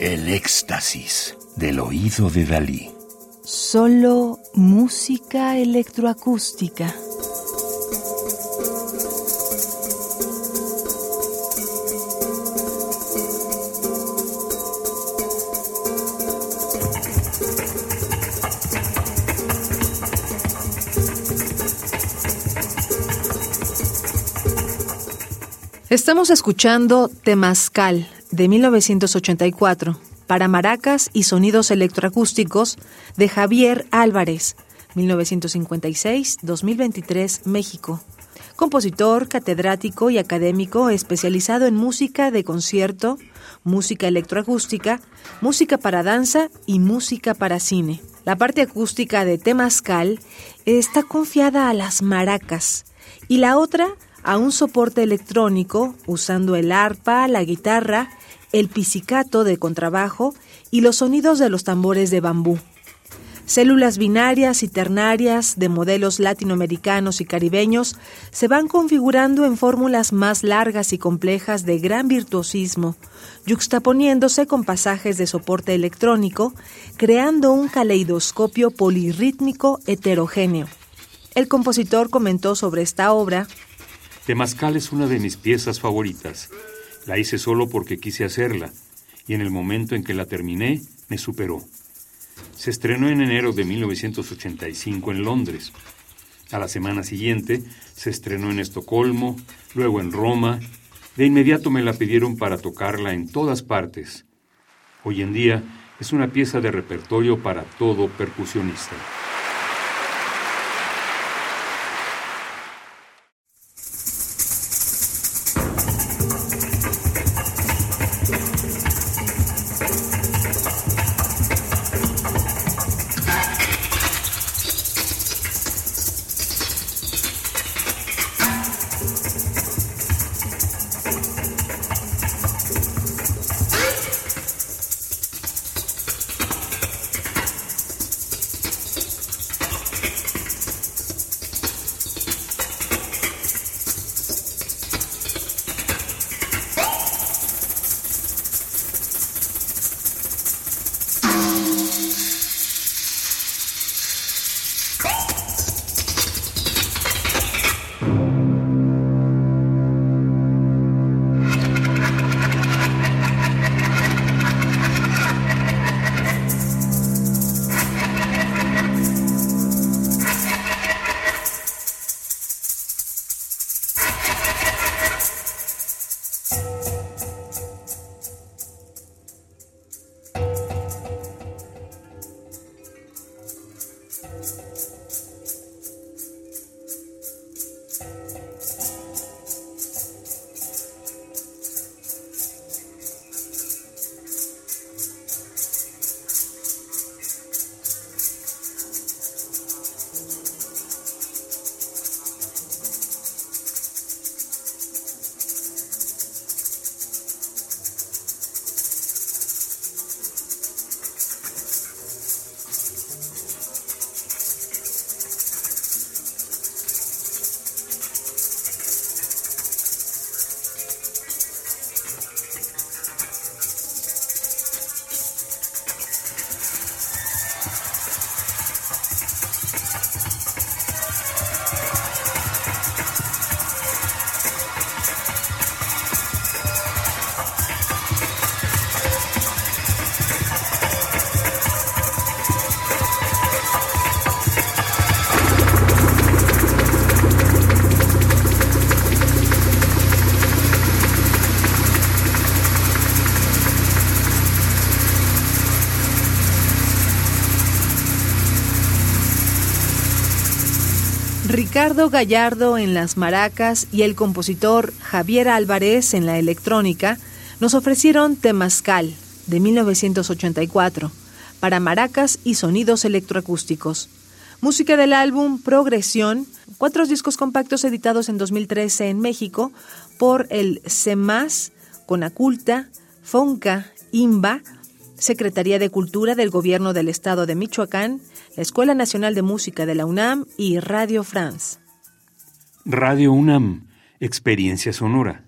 El éxtasis del oído de Dalí. Solo música electroacústica. Estamos escuchando Temazcal de 1984 para maracas y sonidos electroacústicos de Javier Álvarez, 1956-2023, México. Compositor, catedrático y académico especializado en música de concierto, música electroacústica, música para danza y música para cine. La parte acústica de Temazcal está confiada a las maracas y la otra a un soporte electrónico usando el arpa, la guitarra, el pizzicato de contrabajo y los sonidos de los tambores de bambú. Células binarias y ternarias de modelos latinoamericanos y caribeños se van configurando en fórmulas más largas y complejas de gran virtuosismo, yuxtaponiéndose con pasajes de soporte electrónico, creando un caleidoscopio polirrítmico heterogéneo. El compositor comentó sobre esta obra Temazcal es una de mis piezas favoritas. La hice solo porque quise hacerla, y en el momento en que la terminé, me superó. Se estrenó en enero de 1985 en Londres. A la semana siguiente se estrenó en Estocolmo, luego en Roma. De inmediato me la pidieron para tocarla en todas partes. Hoy en día es una pieza de repertorio para todo percusionista. Ricardo Gallardo en las maracas y el compositor Javier Álvarez en la electrónica nos ofrecieron Temazcal de 1984 para maracas y sonidos electroacústicos. Música del álbum Progresión, cuatro discos compactos editados en 2013 en México por el CEMAS, Conaculta, Fonca, IMBA, Secretaría de Cultura del Gobierno del Estado de Michoacán, la Escuela Nacional de Música de la UNAM y Radio France. Radio UNAM, Experiencia Sonora.